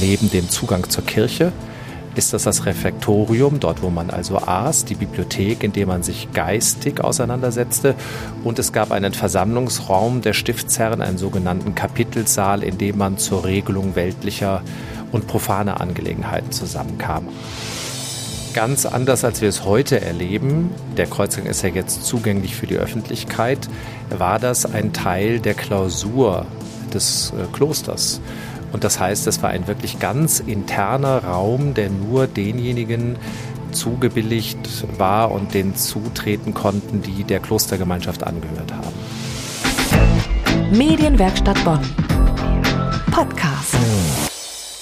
Neben dem Zugang zur Kirche ist das das Refektorium, dort wo man also aß, die Bibliothek, in der man sich geistig auseinandersetzte. Und es gab einen Versammlungsraum der Stiftsherren, einen sogenannten Kapitelsaal, in dem man zur Regelung weltlicher und profaner Angelegenheiten zusammenkam. Ganz anders, als wir es heute erleben, der Kreuzgang ist ja jetzt zugänglich für die Öffentlichkeit, war das ein Teil der Klausur des äh, Klosters. Und das heißt, es war ein wirklich ganz interner Raum, der nur denjenigen zugebilligt war und den zutreten konnten, die der Klostergemeinschaft angehört haben. Medienwerkstatt Bonn. Podcast.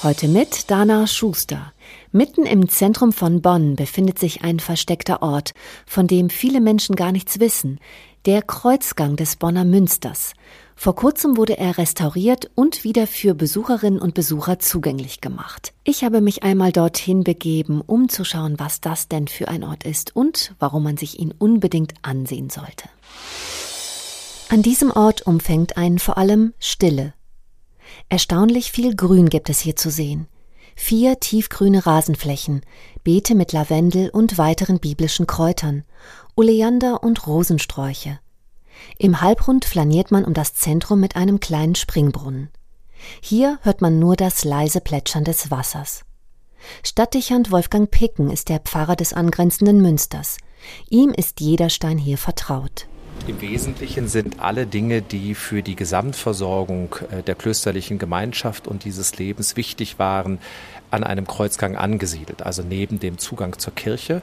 Heute mit Dana Schuster. Mitten im Zentrum von Bonn befindet sich ein versteckter Ort, von dem viele Menschen gar nichts wissen, der Kreuzgang des Bonner Münsters. Vor kurzem wurde er restauriert und wieder für Besucherinnen und Besucher zugänglich gemacht. Ich habe mich einmal dorthin begeben, um zu schauen, was das denn für ein Ort ist und warum man sich ihn unbedingt ansehen sollte. An diesem Ort umfängt einen vor allem Stille. Erstaunlich viel Grün gibt es hier zu sehen. Vier tiefgrüne Rasenflächen, Beete mit Lavendel und weiteren biblischen Kräutern, Oleander und Rosensträuche. Im Halbrund flaniert man um das Zentrum mit einem kleinen Springbrunnen. Hier hört man nur das leise Plätschern des Wassers. Stadtdichand Wolfgang Picken ist der Pfarrer des angrenzenden Münsters. Ihm ist jeder Stein hier vertraut. Im Wesentlichen sind alle Dinge, die für die Gesamtversorgung äh, der klösterlichen Gemeinschaft und dieses Lebens wichtig waren, an einem Kreuzgang angesiedelt. Also neben dem Zugang zur Kirche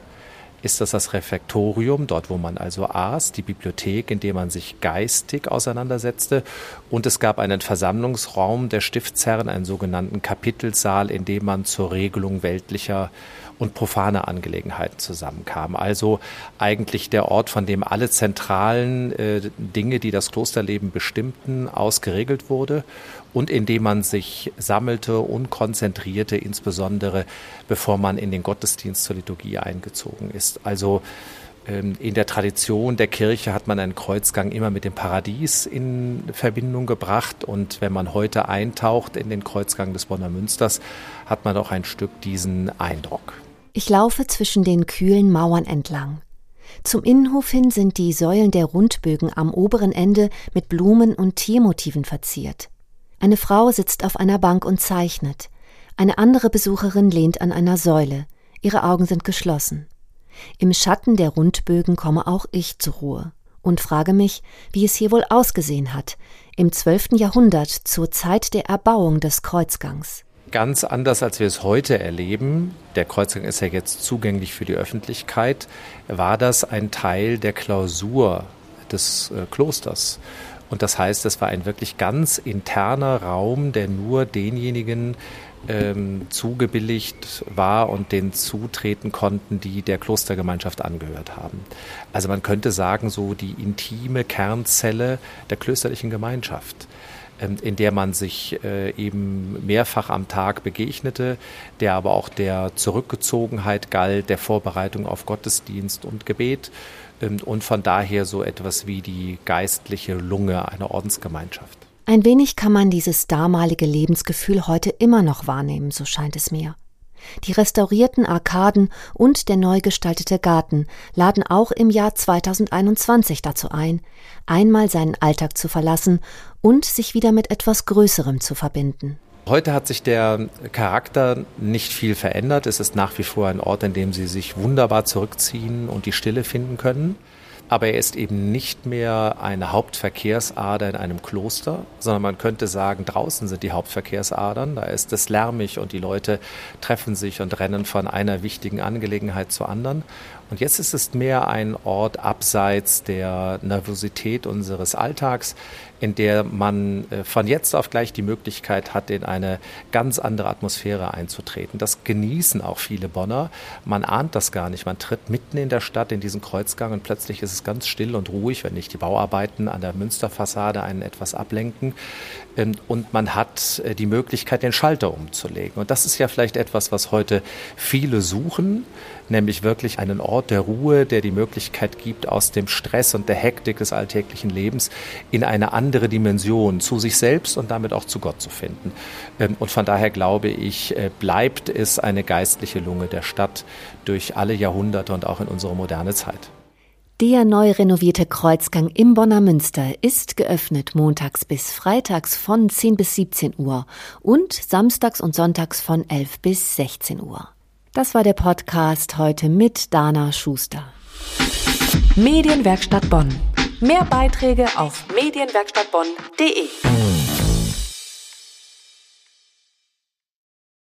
ist das das Refektorium, dort wo man also aß, die Bibliothek, in der man sich geistig auseinandersetzte. Und es gab einen Versammlungsraum der Stiftsherren, einen sogenannten Kapitelsaal, in dem man zur Regelung weltlicher und profane Angelegenheiten zusammenkamen. Also eigentlich der Ort, von dem alle zentralen äh, Dinge, die das Klosterleben bestimmten, ausgeregelt wurde und in dem man sich sammelte und konzentrierte, insbesondere bevor man in den Gottesdienst zur Liturgie eingezogen ist. Also ähm, in der Tradition der Kirche hat man einen Kreuzgang immer mit dem Paradies in Verbindung gebracht. Und wenn man heute eintaucht in den Kreuzgang des Bonner Münsters, hat man auch ein Stück diesen Eindruck. Ich laufe zwischen den kühlen Mauern entlang. Zum Innenhof hin sind die Säulen der Rundbögen am oberen Ende mit Blumen und Tiermotiven verziert. Eine Frau sitzt auf einer Bank und zeichnet. Eine andere Besucherin lehnt an einer Säule. Ihre Augen sind geschlossen. Im Schatten der Rundbögen komme auch ich zur Ruhe und frage mich, wie es hier wohl ausgesehen hat, im zwölften Jahrhundert zur Zeit der Erbauung des Kreuzgangs ganz anders, als wir es heute erleben. Der Kreuzgang ist ja jetzt zugänglich für die Öffentlichkeit. War das ein Teil der Klausur des äh, Klosters? Und das heißt, es war ein wirklich ganz interner Raum, der nur denjenigen ähm, zugebilligt war und den zutreten konnten, die der Klostergemeinschaft angehört haben. Also man könnte sagen, so die intime Kernzelle der klösterlichen Gemeinschaft. Ähm, in der man sich äh, eben mehrfach am Tag begegnete, der aber auch der Zurückgezogenheit galt, der Vorbereitung auf Gottesdienst und Gebet ähm, und von daher so etwas wie die geistliche Lunge einer Ordensgemeinschaft. Ein wenig kann man dieses damalige Lebensgefühl heute immer noch wahrnehmen, so scheint es mir. Die restaurierten Arkaden und der neu gestaltete Garten laden auch im Jahr 2021 dazu ein, einmal seinen Alltag zu verlassen und sich wieder mit etwas Größerem zu verbinden. Heute hat sich der Charakter nicht viel verändert. Es ist nach wie vor ein Ort, in dem Sie sich wunderbar zurückziehen und die Stille finden können aber er ist eben nicht mehr eine Hauptverkehrsader in einem Kloster, sondern man könnte sagen, draußen sind die Hauptverkehrsadern, da ist es lärmig und die Leute treffen sich und rennen von einer wichtigen Angelegenheit zur anderen. Und jetzt ist es mehr ein Ort abseits der Nervosität unseres Alltags, in der man äh, von jetzt auf gleich die Möglichkeit hat, in eine ganz andere Atmosphäre einzutreten. Das genießen auch viele Bonner. Man ahnt das gar nicht. Man tritt mitten in der Stadt in diesen Kreuzgang und plötzlich ist es ganz still und ruhig, wenn nicht die Bauarbeiten an der Münsterfassade einen etwas ablenken. Ähm, und man hat äh, die Möglichkeit, den Schalter umzulegen. Und das ist ja vielleicht etwas, was heute viele suchen, nämlich wirklich einen Ort der Ruhe, der die Möglichkeit gibt, aus dem Stress und der Hektik des alltäglichen Lebens in eine andere Dimension zu sich selbst und damit auch zu Gott zu finden. Ähm, und von daher glaube ich, äh, bleibt es eine geistliche Lunge der Stadt durch alle Jahrhunderte und auch in unsere moderne Zeit. Der neu renovierte Kreuzgang im Bonner Münster ist geöffnet montags bis freitags von 10 bis 17 Uhr und samstags und sonntags von 11 bis 16 Uhr. Das war der Podcast heute mit Dana Schuster. Medienwerkstatt Bonn. Mehr Beiträge auf medienwerkstattbonn.de.